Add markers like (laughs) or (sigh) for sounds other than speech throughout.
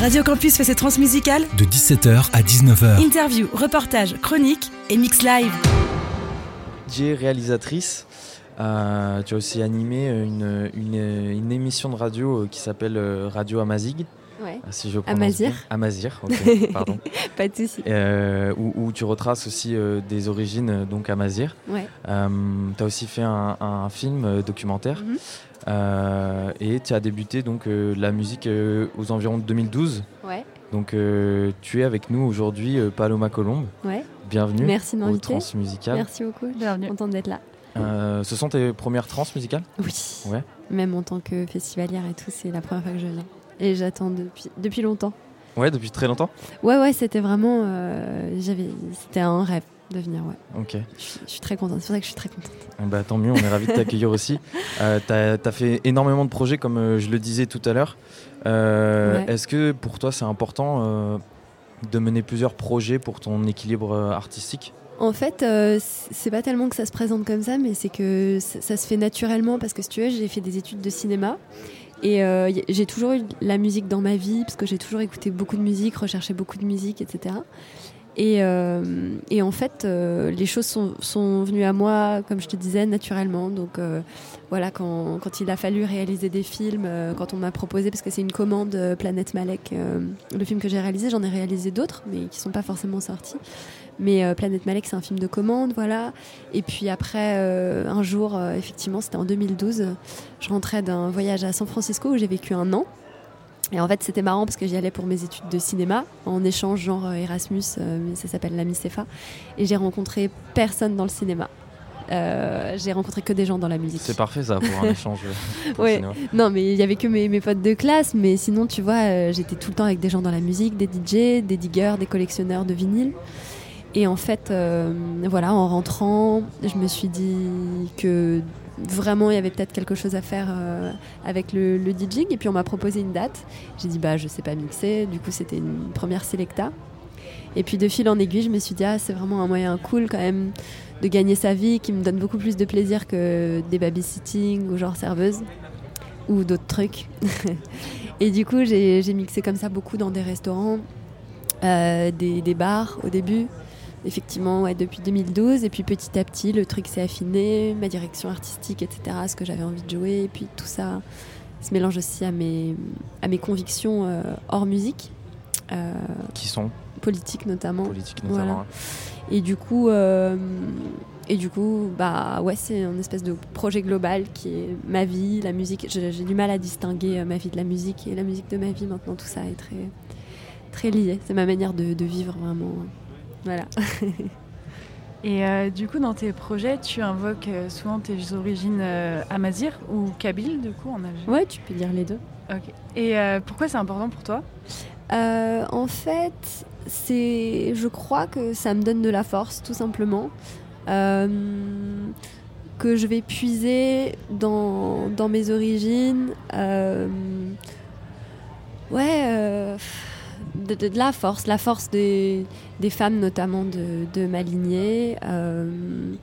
Radio Campus fait ses transmusicales de 17h à 19h. Interview, reportage, chronique et mix live. Jay, réalisatrice, euh, tu as aussi animé une, une, émission de radio euh, qui s'appelle euh, Radio Amazig. Ouais. Si je Amazir. Amazir, ok, (laughs) pardon. Pas de souci. où, tu retraces aussi des origines donc Amazir. Ouais. tu as aussi fait un, film documentaire. Mhm. Euh, et tu as débuté donc euh, la musique euh, aux environs de 2012. Ouais. Donc tu es avec nous aujourd'hui, Paloma Colombe. Ouais. Bienvenue. Merci au Transmusical. Merci beaucoup. Bienvenue. Contente d'être là. ce sont tes premières trans musicales? Oui. Ouais. Même en tant que festivalière et tout, c'est la première fois que je viens. Et j'attends depuis, depuis longtemps. Ouais, depuis très longtemps Ouais, ouais, c'était vraiment. j'avais, c'était un rêve de venir, ouais. Ok. Je, suis très contente, c'est pour ça que je suis très contente. Bah, tant mieux, on est ravis de t'accueillir aussi. (laughs) Euh, tu as, fait énormément de projets, comme euh, je le disais tout à l'heure. Euh, est-ce que pour toi, c'est important euh, de mener plusieurs projets pour ton équilibre artistique? En fait, c'est pas tellement que ça se présente comme ça, mais c'est que ça, se fait naturellement parce que si tu veux, j'ai fait des études de cinéma et j'ai toujours eu la musique dans ma vie parce que j'ai toujours écouté beaucoup de musique, recherché beaucoup de musique, etc. Euh, et, en fait, euh, les choses sont, venues à moi, comme je te disais, naturellement. Donc euh, voilà, quand, il a fallu réaliser des films, quand on m'a proposé, parce que c'est une commande Planète Malek, le film que j'ai réalisé, j'en ai réalisé d'autres, mais qui ne sont pas forcément sortis. Mais Planète Malek, c'est un film de commande, voilà. Et puis après, un jour, effectivement, c'était en 2012, je rentrais d'un voyage à San Francisco où j'ai vécu un an. Et en fait, c'était marrant parce que j'y allais pour mes études de cinéma, en échange genre euh, Erasmus, euh, ça s'appelle la MICEFA. Et j'ai rencontré personne dans le cinéma. Euh, j'ai rencontré que des gens dans la musique. C'est parfait ça pour un (laughs) échange. ouais. Non, mais il y avait que mes, mes, potes de classe, mais sinon, tu vois, j'étais tout le temps avec des gens dans la musique, des DJ, des diggers, des collectionneurs de vinyle. Et en fait, voilà, en rentrant, je me suis dit que vraiment il y avait peut-être quelque chose à faire euh, avec le, DJing. Et puis on m'a proposé une date. J'ai dit bah je sais pas mixer. Du coup c'était une première selecta. Et puis de fil en aiguille je me suis dit ah c'est vraiment un moyen cool quand même de gagner sa vie qui me donne beaucoup plus de plaisir que des babysitting ou genre serveuse ou d'autres trucs. (laughs) Et du coup j'ai mixé comme ça beaucoup dans des restaurants euh, des bars au début effectivement, ouais, depuis 2012. Et puis petit à petit, le truc s'est affiné, ma direction artistique, etc., ce que j'avais envie de jouer. Et puis tout ça se mélange aussi à mes, à mes convictions euh, hors musique. Euh, Qui sont Politiques notamment. Politiques notamment. Et du coup. Euh, et du coup, bah ouais, c'est un espèce de projet global qui est ma vie, la musique. J'ai du mal à distinguer ma vie de la musique et la musique de ma vie. Maintenant, tout ça est très, très lié. C'est ma manière de, de vivre vraiment. Voilà. (laughs) Et euh, du coup, dans tes projets, tu invoques euh, souvent tes origines euh, amazir ou kabyle, du coup, on a vu. Ouais, tu peux dire les deux. Et pourquoi c'est important pour toi? En fait, c'est, je crois que ça me donne de la force, tout simplement. que je vais puiser dans, dans mes origines. ouais de, la force, la force des, des femmes notamment de, de ma lignée. Euh,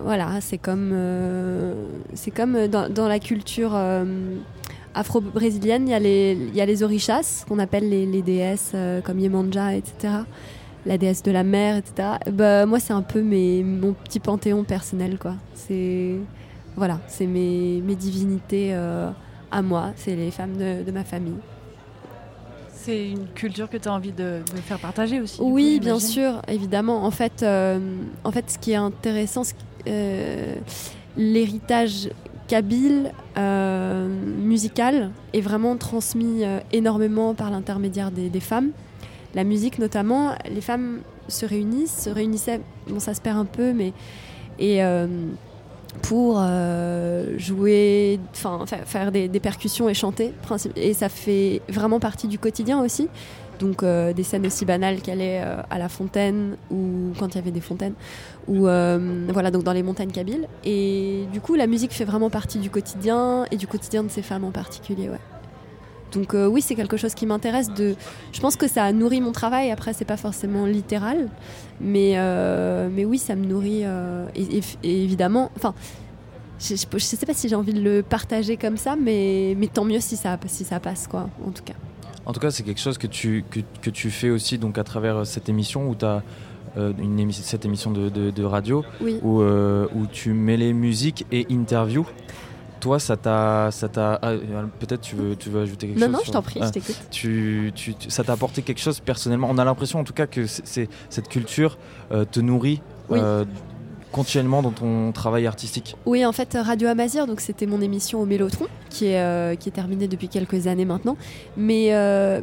voilà, c'est comme, euh, comme dans, la culture euh, afro-brésilienne, il y, a les, y a les orishas, qu'on appelle les, les déesses comme Yemanja, etc. La déesse de la mer, etc. Bah, moi, c'est un peu mes, mon petit panthéon personnel, quoi. C'est voilà, c'est mes, mes divinités à moi, c'est les femmes de ma famille c'est une culture que tu as envie de, faire partager aussi. Oui, bien sûr, évidemment. En fait, euh, en fait, ce qui est intéressant, euh, l'héritage kabyle euh, musical est vraiment transmis énormément par l'intermédiaire des, femmes. La musique, notamment, les femmes se réunissent, se réunissaient. Bon, ça se perd un peu, mais et pour euh, jouer, faire des, percussions et chanter. Et ça fait vraiment partie du quotidien aussi. Donc euh, des scènes aussi banales qu'aller euh, à la fontaine ou quand il y avait des fontaines ou voilà donc dans les montagnes kabyles. Et du coup la musique fait vraiment partie du quotidien et du quotidien de ces femmes en particulier. Ouais. Donc oui, c'est quelque chose qui m'intéresse. De, je pense que ça nourrit mon travail. Après, c'est pas forcément littéral, mais mais oui, ça me nourrit. et, évidemment, enfin, je, je, sais pas si j'ai envie de le partager comme ça, mais mais tant mieux si ça si ça passe quoi, en tout cas. En tout cas, c'est quelque chose que tu, que, que, tu fais aussi donc, à travers cette émission où tu as une cette émission de, de, radio où, où, tu mets les musiques et interviews. Toi, ça t'a, ça t'a, ah, peut-être tu veux, tu veux ajouter quelque chose. Non, non, je t'en prie, je t'écoute. Tu, tu, ça t'a apporté quelque chose personnellement? On a l'impression, en tout cas, que c'est, cette culture te nourrit. Continuellement dans ton travail artistique Oui, en fait, Radio Amazir, donc c'était mon émission au Mélotron, qui est, qui est terminée depuis quelques années maintenant. Mais,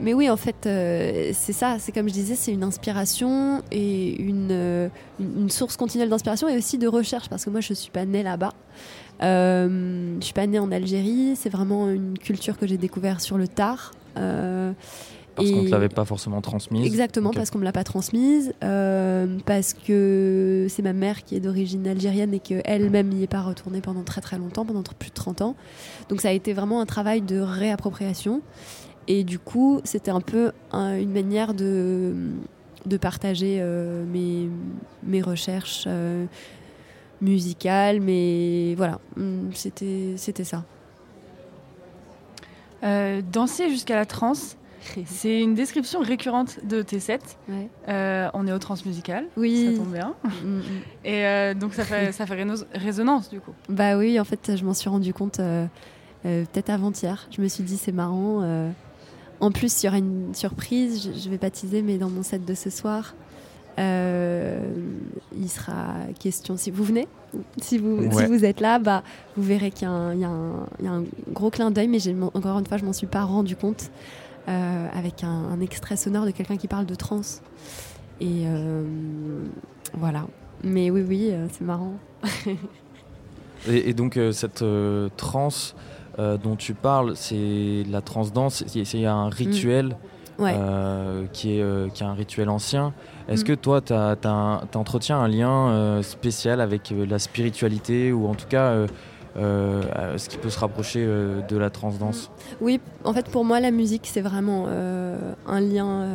mais oui, en fait, c'est ça, c'est comme je disais, c'est une inspiration et une, une, source continuelle d'inspiration et aussi de recherche, parce que moi, je ne suis pas née là-bas. Euh, je suis pas née en Algérie, c'est vraiment une culture que j'ai découvert sur le tard. Euh, parce qu'on ne te l'avait pas forcément transmise Exactement, parce qu'on ne me l'a pas transmise, euh, parce que c'est ma mère qui est d'origine algérienne et qu'elle-même n'y est pas retournée pendant très très longtemps, pendant plus de 30 ans. Donc ça a été vraiment un travail de réappropriation. Et du coup, c'était un peu une manière de, de partager mes, mes recherches, musicale, mais voilà, mm, c'était, c'était ça. Euh, danser jusqu'à la transe, c'est une description récurrente de T7. Euh, on est au transmusical, oui. ça tombe bien. Mm, mm. Et euh, donc ça fait, ça fait résonance du coup. Bah oui, en fait, je m'en suis rendu compte peut-être avant-hier. Je me suis dit, c'est marrant. en plus, il y aura une surprise, je, je vais baptiser, mais dans mon set de ce soir, euh, il sera question, si vous venez, si vous, si vous êtes là, bah, vous verrez qu'il y, y, a un gros clin d'œil, mais encore une fois, je m'en suis pas rendu compte, euh, avec un, extrait sonore de quelqu'un qui parle de trans. Et euh, voilà. Mais oui, oui, c'est marrant. (laughs) et, donc, cette trance dont tu parles, c'est la trance danse, c'est un rituel. qui, est, qui est un rituel ancien. Est-ce mm. que toi, tu entretiens un lien euh, spécial avec euh, la spiritualité ou en tout cas euh, ce qui peut se rapprocher de la transdance Oui, en fait, pour moi, la musique, c'est vraiment un lien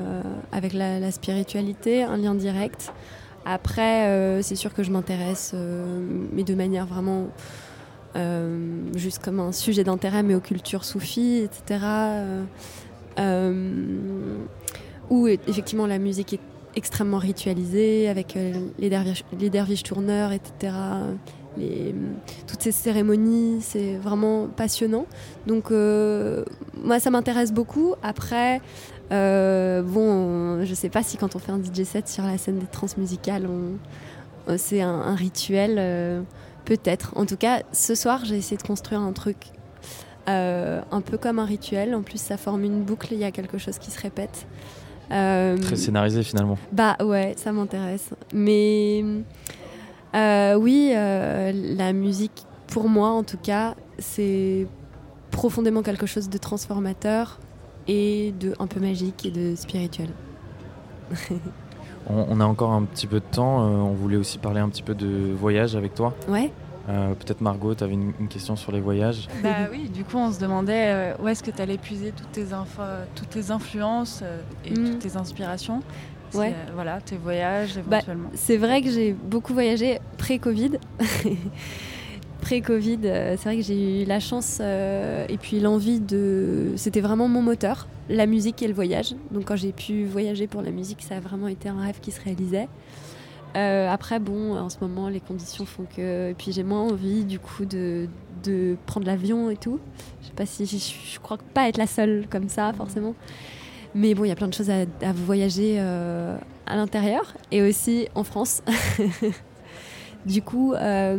avec la, spiritualité, un lien direct. Après, c'est sûr que je m'intéresse, mais de manière vraiment. juste comme un sujet d'intérêt, mais aux cultures soufis, etc. où effectivement la musique est extrêmement ritualisé, avec euh, les derviches tourneurs, etc. Les, toutes ces cérémonies, c'est vraiment passionnant. Donc euh, moi, ça m'intéresse beaucoup. Après, euh, bon, je sais pas si quand on fait un DJ set sur la scène des transmusicales, c'est un, rituel, peut-être. En tout cas, ce soir, j'ai essayé de construire un truc un peu comme un rituel. En plus, ça forme une boucle, il y a quelque chose qui se répète. Euh, Très scénarisé finalement. Bah ouais, ça m'intéresse. Mais euh, oui, euh, la musique, pour moi en tout cas, c'est profondément quelque chose de transformateur et de un peu magique et de spirituel. on, on, a encore un petit peu de temps. on voulait aussi parler un petit peu de voyage avec toi. Ouais. Euh, peut-être Margot, tu avais une, question sur les voyages Bah oui, du coup on se demandait euh, où est-ce que tu allais puiser toutes tes, toutes tes influences euh, et mm. toutes tes inspirations? Ouais. voilà, tes voyages bah, éventuellement. c'est vrai que j'ai beaucoup voyagé pré-Covid. (laughs) pré-Covid, c'est vrai que j'ai eu la chance et puis l'envie de... C'était vraiment mon moteur, la musique et le voyage. Donc quand j'ai pu voyager pour la musique, ça a vraiment été un rêve qui se réalisait. Euh, après, bon, en ce moment, les conditions font que. Et puis j'ai moins envie, du coup, de, de prendre l'avion et tout. Je sais pas si. Je, crois pas être la seule comme ça, forcément. Mais bon, il y a plein de choses à, voyager euh, à l'intérieur et aussi en France. (laughs) du coup, euh,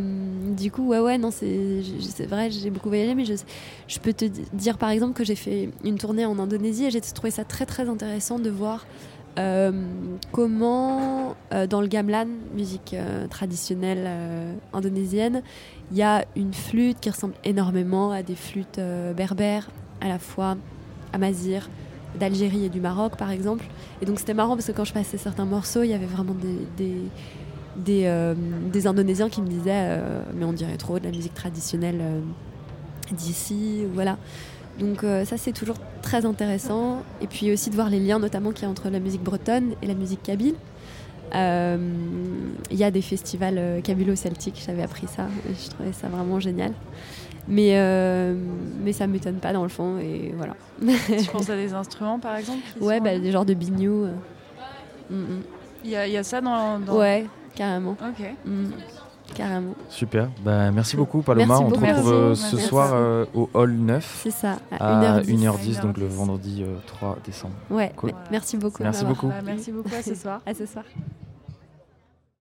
du coup, ouais, ouais, non, c'est vrai, j'ai beaucoup voyagé, mais je, peux te dire par exemple que j'ai fait une tournée en Indonésie et j'ai trouvé ça très très intéressant de voir euh, comment, dans le gamelan, musique traditionnelle indonésienne, il y a une flûte qui ressemble énormément à des flûtes berbères, à la fois amazir, d'Algérie et du Maroc, par exemple. Et donc c'était marrant parce que quand je passais certains morceaux, il y avait vraiment des, des, Indonésiens qui me disaient Mais on dirait trop de la musique traditionnelle d'ici. Voilà. Donc euh, ça c'est toujours très intéressant. Et puis aussi de voir les liens notamment qu'il y a entre la musique bretonne et la musique kabyle. Euh, il y a des festivals euh, kabylo-celtiques, j'avais appris ça, je trouvais ça vraiment génial. Mais, euh, mais ça m'étonne pas dans le fond, et voilà. tu penses à des instruments par exemple Ouais, bah, des genres de bignou. Il mm, mm. y, a, y, a ça dans, dans... Ouais, carrément. Ok. Mm. Carrément. Super. Bah, merci beaucoup, Paloma. On te retrouve euh, ce soir euh, au Hall 9. C'est ça, à 1h10, donc le vendredi 3 décembre. Ouais, cool. merci beaucoup. Merci beaucoup. merci beaucoup. À ce (laughs) soir. à ce soir.